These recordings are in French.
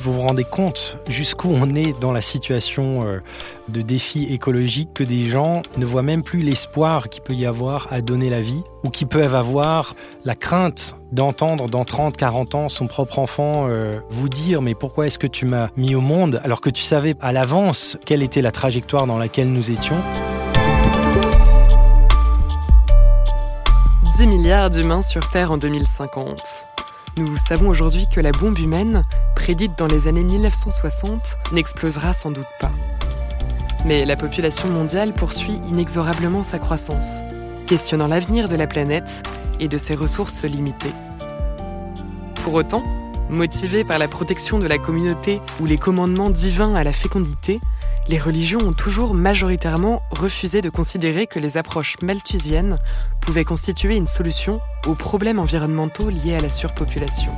Vous vous rendez compte jusqu'où on est dans la situation euh, de défi écologique que des gens ne voient même plus l'espoir qu'il peut y avoir à donner la vie ou qui peuvent avoir la crainte d'entendre dans 30, 40 ans son propre enfant euh, vous dire mais pourquoi est-ce que tu m'as mis au monde alors que tu savais à l'avance quelle était la trajectoire dans laquelle nous étions? 10 milliards d'humains sur Terre en 2050. Nous savons aujourd'hui que la bombe humaine, prédite dans les années 1960, n'explosera sans doute pas. Mais la population mondiale poursuit inexorablement sa croissance, questionnant l'avenir de la planète et de ses ressources limitées. Pour autant, motivés par la protection de la communauté ou les commandements divins à la fécondité, les religions ont toujours majoritairement refusé de considérer que les approches malthusiennes pouvaient constituer une solution aux problèmes environnementaux liés à la surpopulation.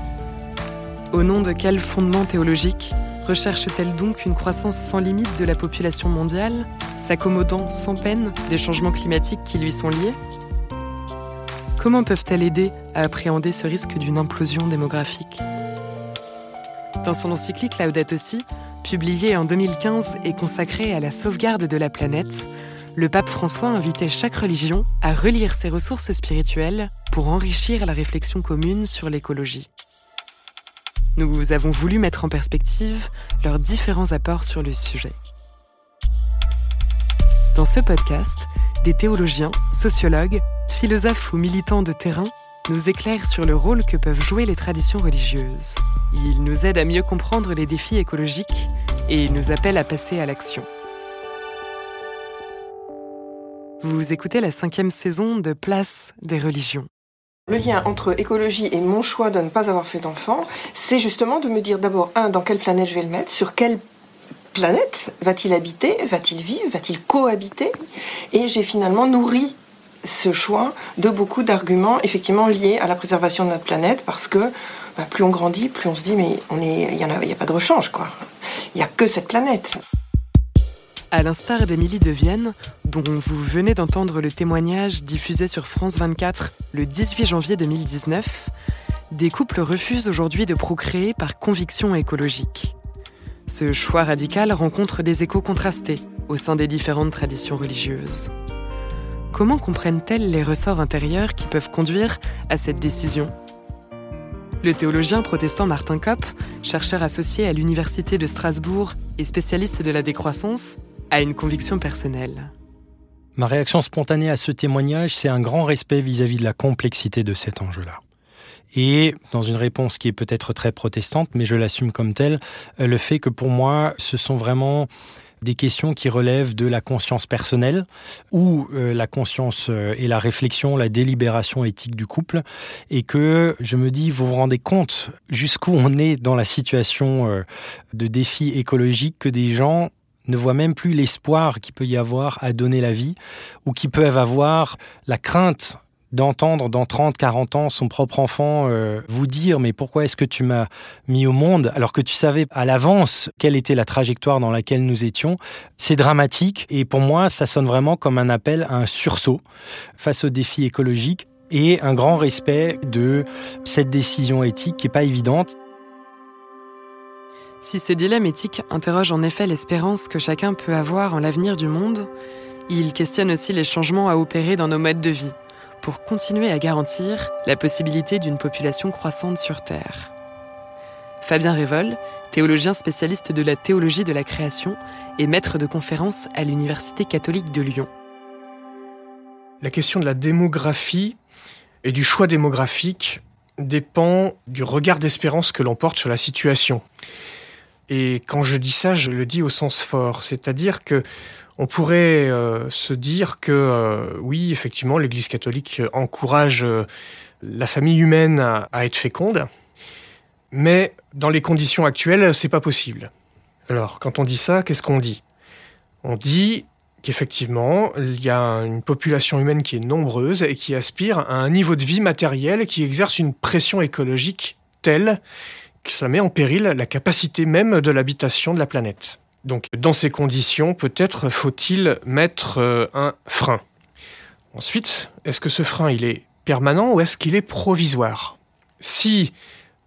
Au nom de quel fondement théologique recherche-t-elle donc une croissance sans limite de la population mondiale, s'accommodant sans peine des changements climatiques qui lui sont liés? Comment peuvent-elles aider à appréhender ce risque d'une implosion démographique? Dans son encyclique Laudato Si, publié en 2015 et consacré à la sauvegarde de la planète, le pape François invitait chaque religion à relire ses ressources spirituelles pour enrichir la réflexion commune sur l'écologie. Nous avons voulu mettre en perspective leurs différents apports sur le sujet. Dans ce podcast, des théologiens, sociologues, philosophes ou militants de terrain nous éclairent sur le rôle que peuvent jouer les traditions religieuses. Ils nous aident à mieux comprendre les défis écologiques et nous appellent à passer à l'action. Vous écoutez la cinquième saison de Place des religions. Le lien entre écologie et mon choix de ne pas avoir fait d'enfant, c'est justement de me dire d'abord, un, dans quelle planète je vais le mettre, sur quelle planète va-t-il habiter, va-t-il vivre, va-t-il cohabiter Et j'ai finalement nourri ce choix de beaucoup d'arguments effectivement liés à la préservation de notre planète parce que bah, plus on grandit, plus on se dit mais on est, il n'y a, a, pas de rechange quoi. Il n'y a que cette planète. À l'instar d'Émilie de Vienne, dont vous venez d'entendre le témoignage diffusé sur France 24 le 18 janvier 2019, des couples refusent aujourd'hui de procréer par conviction écologique. Ce choix radical rencontre des échos contrastés au sein des différentes traditions religieuses. Comment comprennent-elles les ressorts intérieurs qui peuvent conduire à cette décision? Le théologien protestant Martin Kopp, chercheur associé à l'Université de Strasbourg et spécialiste de la décroissance, a une conviction personnelle. Ma réaction spontanée à ce témoignage, c'est un grand respect vis-à-vis de la complexité de cet enjeu-là. Et dans une réponse qui est peut-être très protestante, mais je l'assume comme telle, le fait que pour moi, ce sont vraiment des questions qui relèvent de la conscience personnelle ou euh, la conscience euh, et la réflexion, la délibération éthique du couple, et que je me dis, vous vous rendez compte jusqu'où on est dans la situation euh, de défi écologique que des gens ne voient même plus l'espoir qu'il peut y avoir à donner la vie, ou qui peuvent avoir la crainte d'entendre dans 30, 40 ans son propre enfant euh, vous dire mais pourquoi est-ce que tu m'as mis au monde alors que tu savais à l'avance quelle était la trajectoire dans laquelle nous étions, c'est dramatique et pour moi ça sonne vraiment comme un appel à un sursaut face aux défis écologiques et un grand respect de cette décision éthique qui n'est pas évidente. Si ce dilemme éthique interroge en effet l'espérance que chacun peut avoir en l'avenir du monde, il questionne aussi les changements à opérer dans nos modes de vie pour continuer à garantir la possibilité d'une population croissante sur Terre. Fabien Révol, théologien spécialiste de la théologie de la création et maître de conférences à l'Université catholique de Lyon. La question de la démographie et du choix démographique dépend du regard d'espérance que l'on porte sur la situation. Et quand je dis ça, je le dis au sens fort, c'est-à-dire que on pourrait euh, se dire que euh, oui, effectivement, l'Église catholique encourage euh, la famille humaine à, être féconde, Mais dans les conditions actuelles, c'est pas possible. Alors, quand on dit ça, qu'est-ce qu'on dit? On dit qu'effectivement, il y a une population humaine qui est nombreuse et qui aspire à un niveau de vie matériel qui exerce une pression écologique telle que ça met en péril la capacité même de l'habitation de la planète. Donc, dans ces conditions, peut-être faut-il mettre euh, un frein. Ensuite, est-ce que ce frein, il est permanent ou est-ce qu'il est provisoire? Si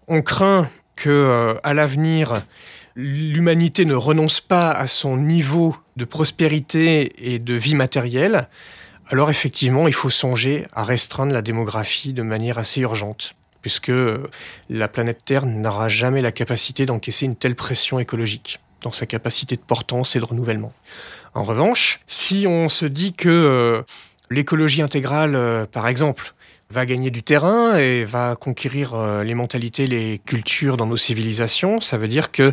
on craint que euh, à l'avenir l'humanité ne renonce pas à son niveau de prospérité et de vie matérielle, alors effectivement, il faut songer à restreindre la démographie de manière assez urgente, puisque euh, la planète Terre n'aura jamais la capacité d'encaisser une telle pression écologique dans sa capacité de portance et de renouvellement. En revanche, si on se dit que euh, l'écologie intégrale, euh, par exemple, va gagner du terrain et va conquérir euh, les mentalités, les cultures dans nos civilisations, ça veut dire que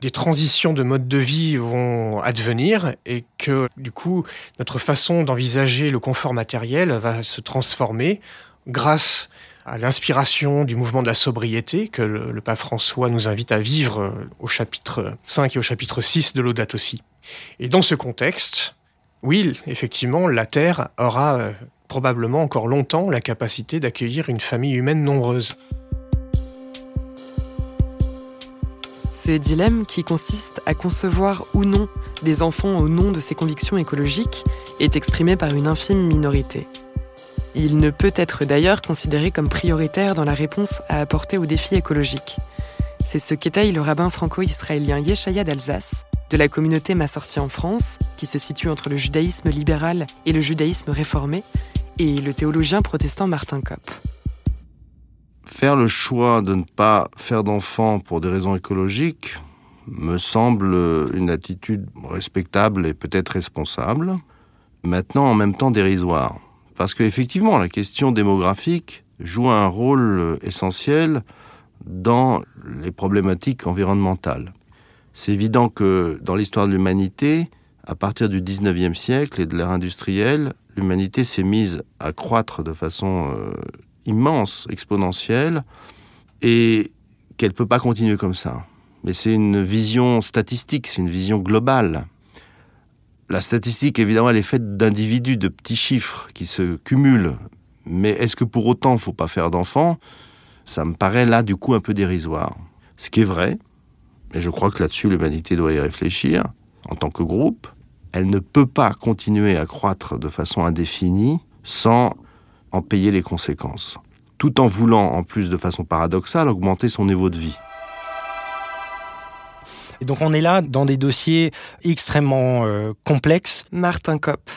des transitions de mode de vie vont advenir et que du coup notre façon d'envisager le confort matériel va se transformer grâce à l'inspiration du mouvement de la sobriété que le, pape François nous invite à vivre euh, au chapitre 5 et au chapitre 6 de l'Audate aussi. Et dans ce contexte, oui, effectivement, la Terre aura euh, probablement encore longtemps la capacité d'accueillir une famille humaine nombreuse. Ce dilemme qui consiste à concevoir ou non des enfants au nom de ses convictions écologiques est exprimé par une infime minorité. Il ne peut être d'ailleurs considéré comme prioritaire dans la réponse à apporter aux défis écologiques. C'est ce qu'étaye le rabbin franco-israélien Yeshaya d'Alsace, de la communauté Massorti en France, qui se situe entre le judaïsme libéral et le judaïsme réformé, et le théologien protestant Martin Kopp. Faire le choix de ne pas faire d'enfants pour des raisons écologiques me semble une attitude respectable et peut-être responsable, maintenant en même temps dérisoire. Parce qu'effectivement, la question démographique joue un rôle essentiel dans les problématiques environnementales. C'est évident que dans l'histoire de l'humanité, à partir du 19e siècle et de l'ère industrielle, l'humanité s'est mise à croître de façon euh, immense, exponentielle, et qu'elle ne peut pas continuer comme ça. Mais c'est une vision statistique, c'est une vision globale. La statistique, évidemment, elle est faite d'individus, de petits chiffres qui se cumulent. Mais est-ce que pour autant, il ne faut pas faire d'enfants? Ça me paraît là, du coup, un peu dérisoire. Ce qui est vrai, mais je crois que là-dessus, l'humanité doit y réfléchir, en tant que groupe, elle ne peut pas continuer à croître de façon indéfinie sans en payer les conséquences, tout en voulant, en plus de façon paradoxale, augmenter son niveau de vie. Et donc on est là dans des dossiers extrêmement euh, complexes. Martin Kopp.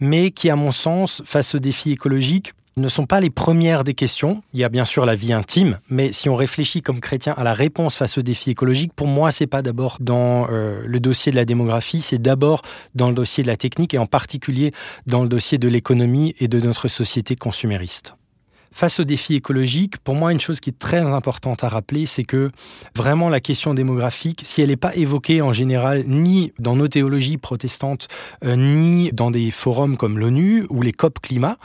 Mais qui, à mon sens, face aux défis écologiques, ne sont pas les premières des questions. Il y a bien sûr la vie intime, mais si on réfléchit comme chrétien à la réponse face aux défis écologiques, pour moi, c'est pas d'abord dans euh, le dossier de la démographie, c'est d'abord dans le dossier de la technique et en particulier dans le dossier de l'économie et de notre société consumériste. Face aux défis écologiques, pour moi, une chose qui est très importante à rappeler, c'est que vraiment la question démographique, si elle n'est pas évoquée en général ni dans nos théologies protestantes, euh, ni dans des forums comme l'ONU ou les COP climat,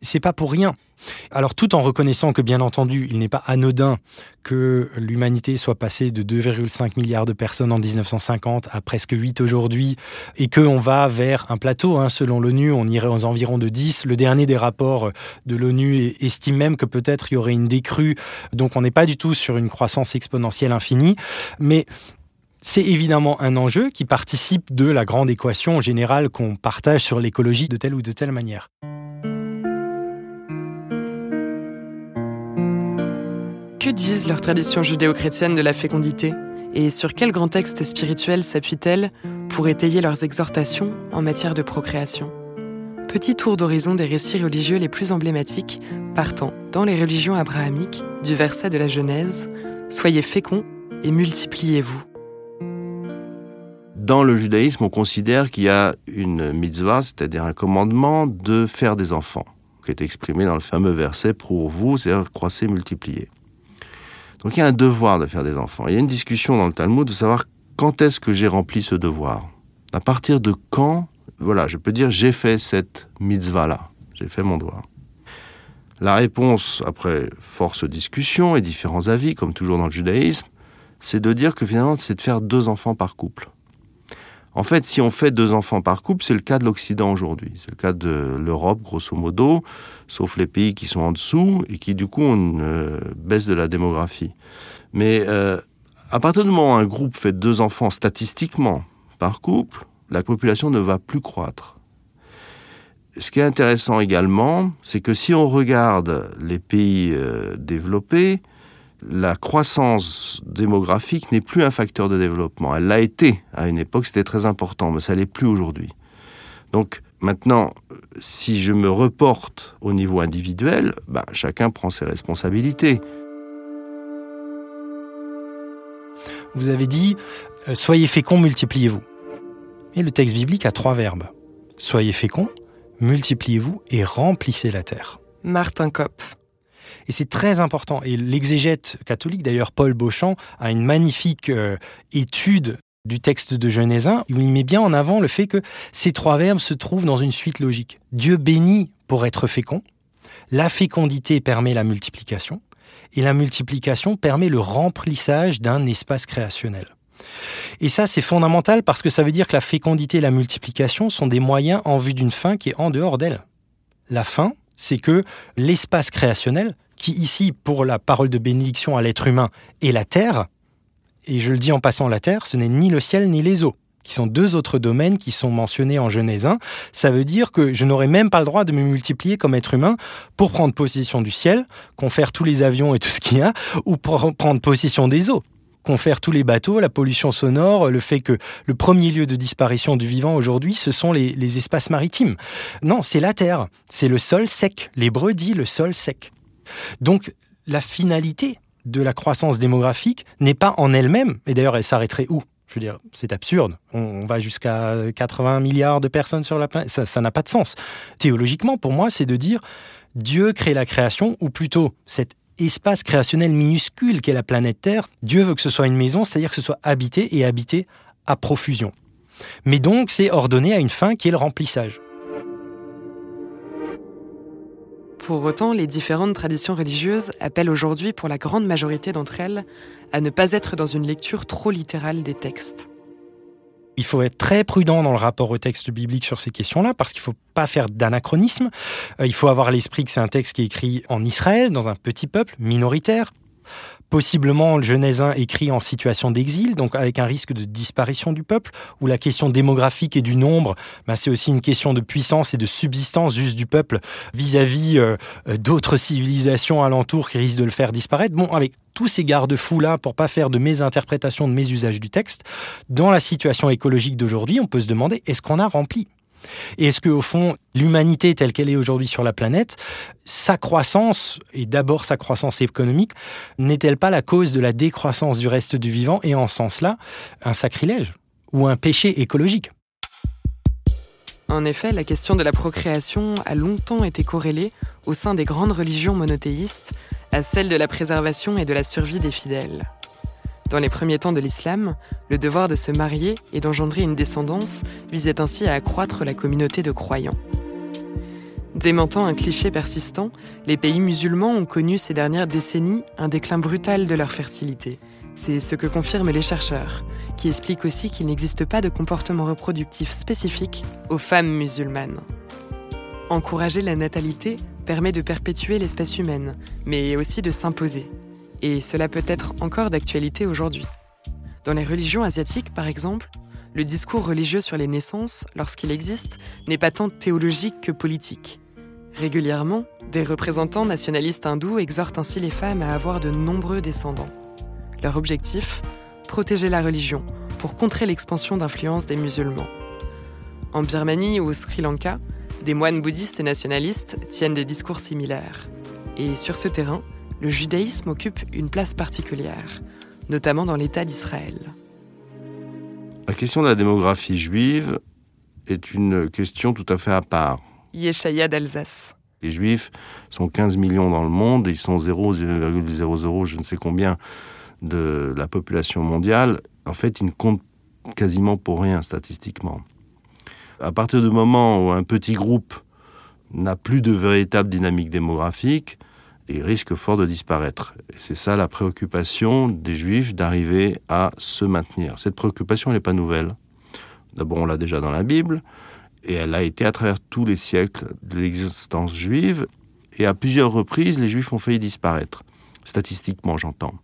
c'est pas pour rien. Alors tout en reconnaissant que bien entendu, il n'est pas anodin que l'humanité soit passée de 2,5 milliards de personnes en 1950 à presque 8 aujourd'hui et qu'on va vers un plateau, hein, selon l'ONU, on irait aux environs de 10. Le dernier des rapports de l'ONU estime même que peut-être il y aurait une décrue, donc on n'est pas du tout sur une croissance exponentielle infinie, mais c'est évidemment un enjeu qui participe de la grande équation générale qu'on partage sur l'écologie de telle ou de telle manière. Que disent leurs traditions judéo-chrétiennes de la fécondité Et sur quel grand texte spirituel s'appuient-elles pour étayer leurs exhortations en matière de procréation Petit tour d'horizon des récits religieux les plus emblématiques, partant, dans les religions abrahamiques, du verset de la Genèse Soyez féconds et multipliez-vous. Dans le judaïsme, on considère qu'il y a une mitzvah, c'est-à-dire un commandement de faire des enfants, qui est exprimé dans le fameux verset pour vous, c'est-à-dire croissez, multipliez. Donc il y a un devoir de faire des enfants. Il y a une discussion dans le Talmud de savoir quand est-ce que j'ai rempli ce devoir. À partir de quand, voilà, je peux dire j'ai fait cette mitzvah-là, j'ai fait mon devoir. La réponse, après force discussion et différents avis, comme toujours dans le judaïsme, c'est de dire que finalement, c'est de faire deux enfants par couple. En fait, si on fait deux enfants par couple, c'est le cas de l'Occident aujourd'hui. C'est le cas de l'Europe, grosso modo, sauf les pays qui sont en dessous et qui, du coup, ont une euh, baisse de la démographie. Mais euh, à partir du moment où un groupe fait deux enfants statistiquement par couple, la population ne va plus croître. Ce qui est intéressant également, c'est que si on regarde les pays euh, développés, la croissance démographique n'est plus un facteur de développement. Elle l'a été à une époque, c'était très important, mais ça l'est plus aujourd'hui. Donc maintenant, si je me reporte au niveau individuel, ben, chacun prend ses responsabilités. Vous avez dit euh, Soyez féconds, multipliez-vous. Et le texte biblique a trois verbes. Soyez féconds, multipliez-vous et remplissez la terre. Martin Kopp. Et c'est très important. Et l'exégète catholique, d'ailleurs Paul Beauchamp, a une magnifique euh, étude du texte de Genèse 1, où il met bien en avant le fait que ces trois verbes se trouvent dans une suite logique. Dieu bénit pour être fécond, la fécondité permet la multiplication, et la multiplication permet le remplissage d'un espace créationnel. Et ça, c'est fondamental parce que ça veut dire que la fécondité et la multiplication sont des moyens en vue d'une fin qui est en dehors d'elle. La fin, c'est que l'espace créationnel, qui ici, pour la parole de bénédiction à l'être humain, est la terre, et je le dis en passant la terre, ce n'est ni le ciel ni les eaux, qui sont deux autres domaines qui sont mentionnés en Genèse 1. Ça veut dire que je n'aurais même pas le droit de me multiplier comme être humain pour prendre possession du ciel, confère tous les avions et tout ce qu'il y a, ou pour prendre possession des eaux confère tous les bateaux, la pollution sonore, le fait que le premier lieu de disparition du vivant aujourd'hui, ce sont les, espaces maritimes. Non, c'est la terre, c'est le sol sec. L'hébreu dit le sol sec. Donc la finalité de la croissance démographique n'est pas en elle-même, et d'ailleurs elle s'arrêterait où? Je veux dire, c'est absurde. On va jusqu'à 80 milliards de personnes sur la planète. Ça n'a pas de sens. Théologiquement, pour moi, c'est de dire Dieu crée la création, ou plutôt cette espace créationnel minuscule qu'est la planète Terre, Dieu veut que ce soit une maison, c'est-à-dire que ce soit habité et habité à profusion. Mais donc, c'est ordonné à une fin qui est le remplissage. Pour autant, les différentes traditions religieuses appellent aujourd'hui, pour la grande majorité d'entre elles, à ne pas être dans une lecture trop littérale des textes. Il faut être très prudent dans le rapport au texte biblique sur ces questions-là, parce qu'il ne faut pas faire d'anachronisme. Euh, il faut avoir l'esprit que c'est un texte qui est écrit en Israël, dans un petit peuple minoritaire possiblement le Genèse 1 écrit en situation d'exil, donc avec un risque de disparition du peuple, où la question démographique et du nombre, ben c'est aussi une question de puissance et de subsistance juste du peuple vis-à-vis euh, euh, d'autres civilisations alentours qui risquent de le faire disparaître. Bon, avec tous ces garde-fous-là pour pas faire de mésinterprétation de mes usages du texte, dans la situation écologique d'aujourd'hui, on peut se demander est-ce qu'on a rempli et est-ce qu'au fond, l'humanité telle qu'elle est aujourd'hui sur la planète, sa croissance, et d'abord sa croissance économique, n'est-elle pas la cause de la décroissance du reste du vivant et en sens-là, un sacrilège ou un péché écologique? En effet, la question de la procréation a longtemps été corrélée, au sein des grandes religions monothéistes, à celle de la préservation et de la survie des fidèles. Dans les premiers temps de l'islam, le devoir de se marier et d'engendrer une descendance visait ainsi à accroître la communauté de croyants. Démentant un cliché persistant, les pays musulmans ont connu ces dernières décennies un déclin brutal de leur fertilité. C'est ce que confirment les chercheurs, qui expliquent aussi qu'il n'existe pas de comportement reproductif spécifique aux femmes musulmanes. Encourager la natalité permet de perpétuer l'espèce humaine, mais aussi de s'imposer et cela peut être encore d'actualité aujourd'hui. Dans les religions asiatiques, par exemple, le discours religieux sur les naissances, lorsqu'il existe, n'est pas tant théologique que politique. Régulièrement, des représentants nationalistes hindous exhortent ainsi les femmes à avoir de nombreux descendants. Leur objectif Protéger la religion pour contrer l'expansion d'influence des musulmans. En Birmanie ou au Sri Lanka, des moines bouddhistes et nationalistes tiennent des discours similaires. Et sur ce terrain, le judaïsme occupe une place particulière, notamment dans l'État d'Israël. La question de la démographie juive est une question tout à fait à part. Yeshaya d'Alsace. Les juifs sont 15 millions dans le monde, ils sont 0,00 je ne sais combien de la population mondiale. En fait, ils ne comptent quasiment pour rien statistiquement. À partir du moment où un petit groupe n'a plus de véritable dynamique démographique et risque fort de disparaître. C'est ça la préoccupation des Juifs d'arriver à se maintenir. Cette préoccupation n'est pas nouvelle. D'abord, on l'a déjà dans la Bible, et elle a été à travers tous les siècles de l'existence juive, et à plusieurs reprises, les Juifs ont failli disparaître, statistiquement j'entends.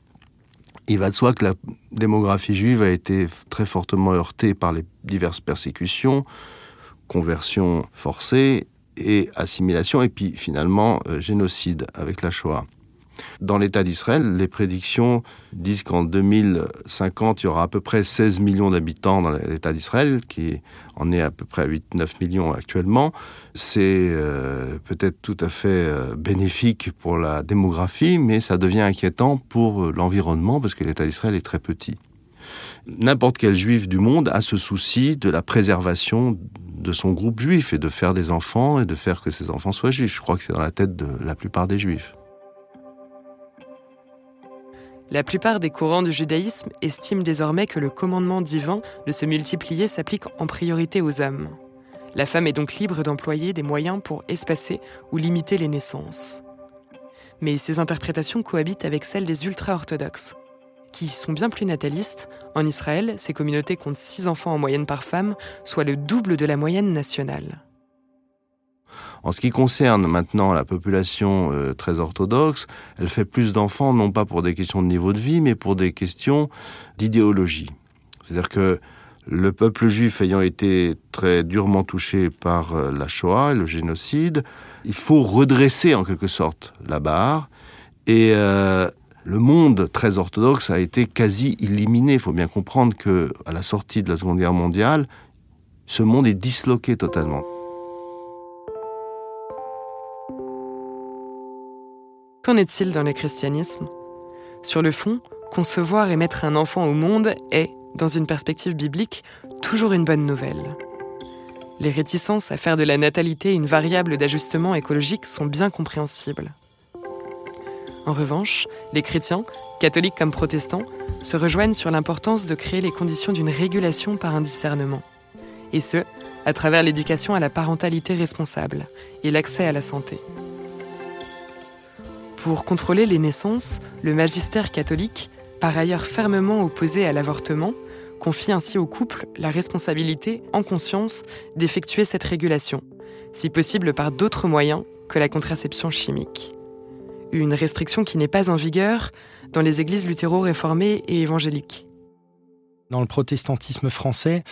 Il va de soi que la démographie juive a été très fortement heurtée par les diverses persécutions, conversions forcées et assimilation, et puis finalement euh, génocide avec la Shoah. Dans l'État d'Israël, les prédictions disent qu'en 2050, il y aura à peu près 16 millions d'habitants dans l'État d'Israël, qui en est à peu près à 8-9 millions actuellement. C'est euh, peut-être tout à fait euh, bénéfique pour la démographie, mais ça devient inquiétant pour l'environnement, parce que l'État d'Israël est très petit. N'importe quel juif du monde a ce souci de la préservation de son groupe juif et de faire des enfants et de faire que ces enfants soient juifs. Je crois que c'est dans la tête de la plupart des juifs. La plupart des courants du judaïsme estiment désormais que le commandement divin de se multiplier s'applique en priorité aux hommes. La femme est donc libre d'employer des moyens pour espacer ou limiter les naissances. Mais ces interprétations cohabitent avec celles des ultra-orthodoxes, qui sont bien plus natalistes. En Israël, ces communautés comptent 6 enfants en moyenne par femme, soit le double de la moyenne nationale. En ce qui concerne maintenant la population euh, très orthodoxe, elle fait plus d'enfants non pas pour des questions de niveau de vie, mais pour des questions d'idéologie. C'est-à-dire que le peuple juif ayant été très durement touché par euh, la Shoah, le génocide, il faut redresser en quelque sorte la barre. Et euh, le monde très orthodoxe a été quasi éliminé. Il faut bien comprendre que à la sortie de la Seconde Guerre mondiale, ce monde est disloqué totalement. Qu'en est-il dans le christianisme? Sur le fond, concevoir et mettre un enfant au monde est, dans une perspective biblique, toujours une bonne nouvelle. Les réticences à faire de la natalité une variable d'ajustement écologique sont bien compréhensibles. En revanche, les chrétiens, catholiques comme protestants, se rejoignent sur l'importance de créer les conditions d'une régulation par un discernement. Et ce, à travers l'éducation à la parentalité responsable et l'accès à la santé. Pour contrôler les naissances, le magistère catholique, par ailleurs fermement opposé à l'avortement, confie ainsi au couple la responsabilité, en conscience, d'effectuer cette régulation, si possible par d'autres moyens que la contraception chimique. Une restriction qui n'est pas en vigueur dans les églises luthéro-réformées et évangéliques. Dans le protestantisme français,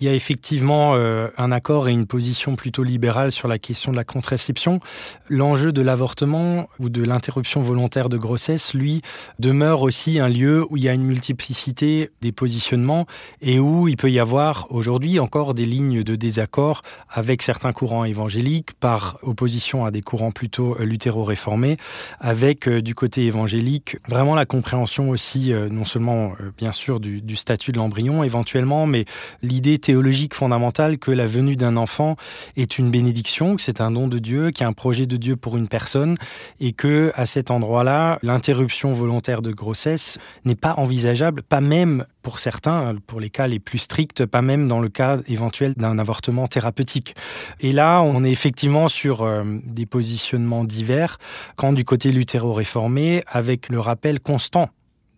il y a effectivement euh, un accord et une position plutôt libérale sur la question de la contraception. L'enjeu de l'avortement ou de l'interruption volontaire de grossesse, lui, demeure aussi un lieu où il y a une multiplicité des positionnements et où il peut y avoir aujourd'hui encore des lignes de désaccord avec certains courants évangéliques par opposition à des courants plutôt euh, luthéro-réformés, avec euh, du côté évangélique vraiment la compréhension aussi non seulement bien sûr du, du statut de l'embryon éventuellement, mais l'idée théologique fondamentale que la venue d'un enfant est une bénédiction, que c'est un don de Dieu, qu'il y a un projet de Dieu pour une personne, et que à cet endroit-là, l'interruption volontaire de grossesse n'est pas envisageable, pas même pour certains, pour les cas les plus stricts, pas même dans le cas éventuel d'un avortement thérapeutique. Et là, on est effectivement sur euh, des positionnements divers, quand du côté luthéro-réformé, avec le rappel constant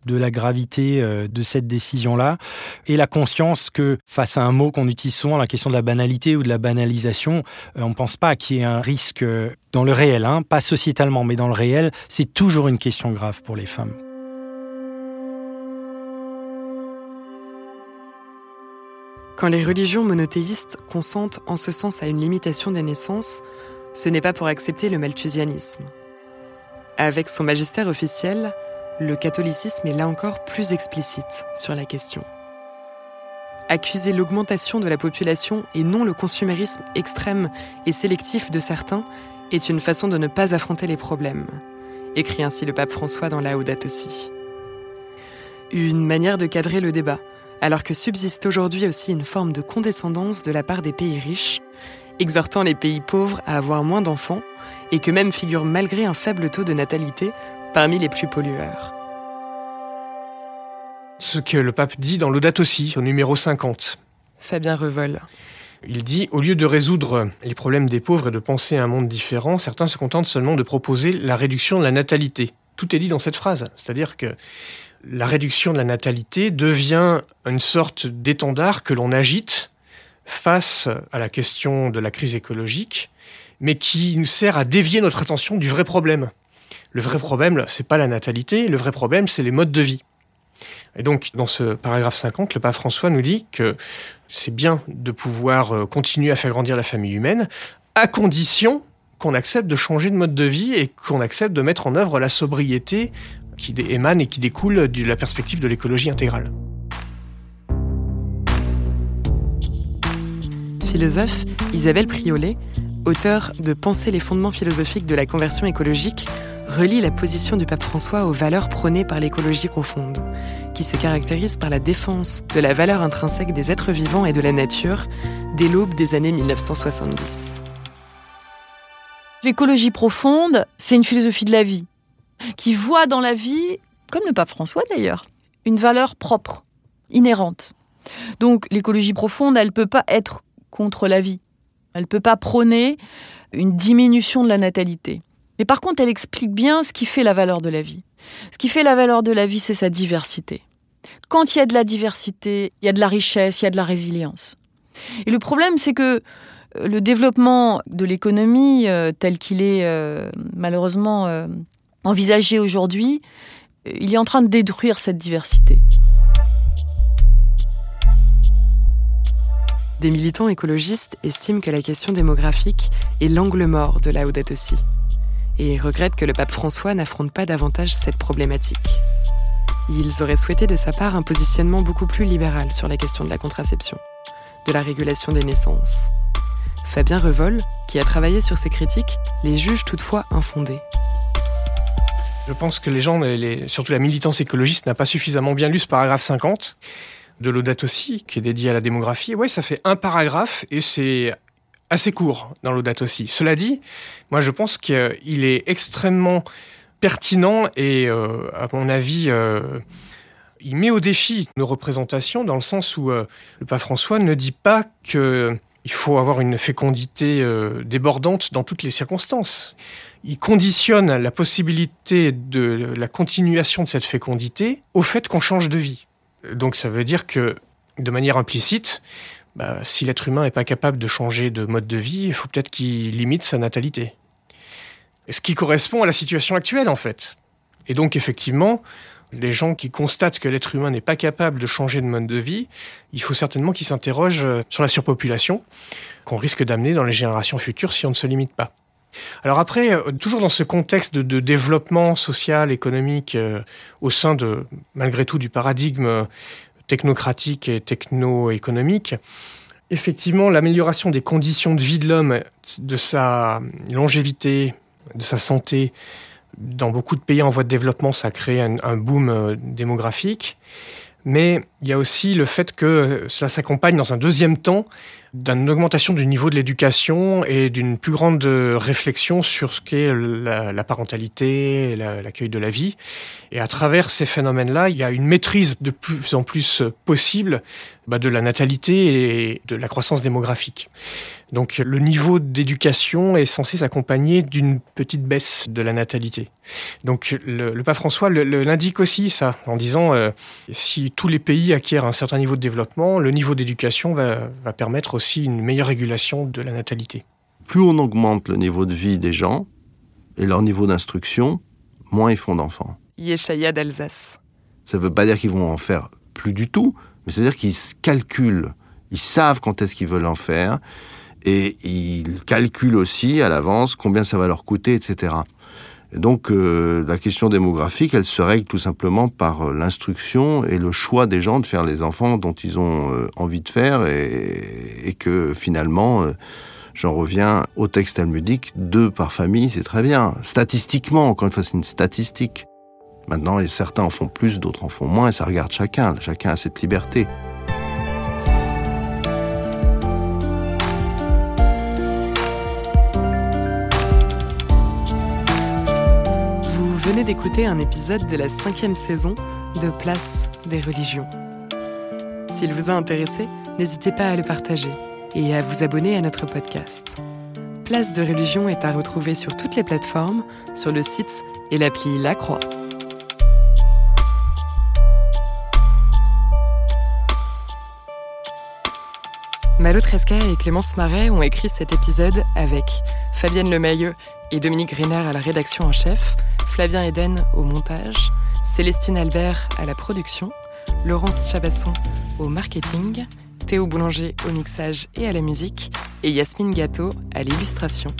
de la gravité euh, de cette décision-là et la conscience que face à un mot qu'on utilise souvent, la question de la banalité ou de la banalisation, euh, on ne pense pas qu'il y ait un risque euh, dans le réel, hein, pas sociétalement, mais dans le réel, c'est toujours une question grave pour les femmes. Quand les religions monothéistes consentent en ce sens à une limitation des naissances, ce n'est pas pour accepter le malthusianisme. Avec son magistère officiel, le catholicisme est là encore plus explicite sur la question. Accuser l'augmentation de la population et non le consumérisme extrême et sélectif de certains est une façon de ne pas affronter les problèmes, écrit ainsi le pape François dans Laudato aussi. Une manière de cadrer le débat, alors que subsiste aujourd'hui aussi une forme de condescendance de la part des pays riches, exhortant les pays pauvres à avoir moins d'enfants, et que même figure malgré un faible taux de natalité parmi les plus pollueurs. Ce que le pape dit dans l'Audate aussi, au numéro 50. Fabien Revol. Il dit, au lieu de résoudre les problèmes des pauvres et de penser à un monde différent, certains se contentent seulement de proposer la réduction de la natalité. Tout est dit dans cette phrase, c'est-à-dire que la réduction de la natalité devient une sorte d'étendard que l'on agite face à la question de la crise écologique, mais qui nous sert à dévier notre attention du vrai problème. Le vrai problème, c'est pas la natalité, le vrai problème, c'est les modes de vie. Et donc, dans ce paragraphe 50, le pape François nous dit que c'est bien de pouvoir euh, continuer à faire grandir la famille humaine, à condition qu'on accepte de changer de mode de vie et qu'on accepte de mettre en œuvre la sobriété qui émane et qui découle de la perspective de l'écologie intégrale. Philosophe, Isabelle Priolet, auteur de Penser les fondements philosophiques de la conversion écologique, relie la position du pape François aux valeurs prônées par l'écologie profonde, qui se caractérise par la défense de la valeur intrinsèque des êtres vivants et de la nature dès l'aube des années 1970. L'écologie profonde, c'est une philosophie de la vie, qui voit dans la vie, comme le pape François d'ailleurs, une valeur propre, inhérente. Donc l'écologie profonde, elle ne peut pas être contre la vie. Elle ne peut pas prôner une diminution de la natalité. Mais par contre, elle explique bien ce qui fait la valeur de la vie. Ce qui fait la valeur de la vie, c'est sa diversité. Quand il y a de la diversité, il y a de la richesse, il y a de la résilience. Et le problème, c'est que euh, le développement de l'économie euh, tel qu'il est euh, malheureusement envisagé aujourd'hui, il est en train de détruire cette diversité. Des militants écologistes estiment que la question démographique est l'angle mort de la Aussi et regrettent que le pape François n'affronte pas davantage cette problématique. Ils auraient souhaité de sa part un positionnement beaucoup plus libéral sur la question de la contraception, de la régulation des naissances. Fabien Revol, qui a travaillé sur ces critiques, les juge toutefois infondées. Je pense que les gens, surtout la militance écologiste, n'a pas suffisamment bien lu ce paragraphe 50 de l'Audate aussi, qui est dédié à la démographie. Ouais, ça fait un paragraphe et c'est assez court dans l'Audate aussi. Cela dit, moi je pense qu'il est extrêmement pertinent et euh, à mon avis, euh, il met au défi nos représentations dans le sens où euh, le pape François ne dit pas qu'il faut avoir une fécondité débordante dans toutes les circonstances. Il conditionne la possibilité de la continuation de cette fécondité au fait qu'on change de vie. Donc ça veut dire que, de manière implicite, bah, si l'être humain n'est pas capable de changer de mode de vie, il faut peut-être qu'il limite sa natalité. Ce qui correspond à la situation actuelle, en fait. Et donc, effectivement, les gens qui constatent que l'être humain n'est pas capable de changer de mode de vie, il faut certainement qu'ils s'interrogent euh, sur la surpopulation qu'on risque d'amener dans les générations futures si on ne se limite pas. Alors après, euh, toujours dans ce contexte de, développement social, économique, euh, au sein de, malgré tout, du paradigme technocratique et techno-économique, effectivement, l'amélioration des conditions de vie de l'homme, de sa longévité, de sa santé, dans beaucoup de pays en voie de développement, ça crée un, un boom euh, démographique. Mais il y a aussi le fait que cela s'accompagne dans un deuxième temps d'une augmentation du niveau de l'éducation et d'une plus grande réflexion sur ce qu'est la, parentalité, l'accueil de la vie. Et à travers ces phénomènes-là, il y a une maîtrise de plus en plus possible bah, de la natalité et de la croissance démographique. Donc le niveau d'éducation est censé s'accompagner d'une petite baisse de la natalité. Donc le, pape François l'indique aussi ça, en disant euh, si tous les pays acquièrent un certain niveau de développement, le niveau d'éducation va, va permettre aussi une meilleure régulation de la natalité. Plus on augmente le niveau de vie des gens et leur niveau d'instruction, moins ils font d'enfants. Yeshaya d'Alsace. Ça ne veut pas dire qu'ils vont en faire plus du tout, mais c'est-à-dire qu'ils calculent, ils savent quand est-ce qu'ils veulent en faire et ils calculent aussi à l'avance combien ça va leur coûter, etc. Et donc euh, la question démographique, elle se règle tout simplement par euh, l'instruction et le choix des gens de faire les enfants dont ils ont euh, envie de faire et, que finalement, j'en reviens au texte talmudique, deux par famille, c'est très bien. Statistiquement, encore une fois, c'est une statistique. Maintenant, certains en font plus, d'autres en font moins, et ça regarde chacun. Chacun a cette liberté. venez d'écouter un épisode de la cinquième saison de Place des religions. S'il vous a intéressé, n'hésitez pas à le partager et à vous abonner à notre podcast. Place de religion est à retrouver sur toutes les plateformes, sur le site et l'appli La Croix. Malo Tresca et Clémence Marais ont écrit cet épisode avec Fabienne Lemayeux et Dominique Griner à la rédaction en chef, Flavien Eden au montage, Célestine Albert à la production, Laurence Chabasson au marketing, Théo Boulanger au mixage et à la musique, et Yasmine Gâteau à l'illustration.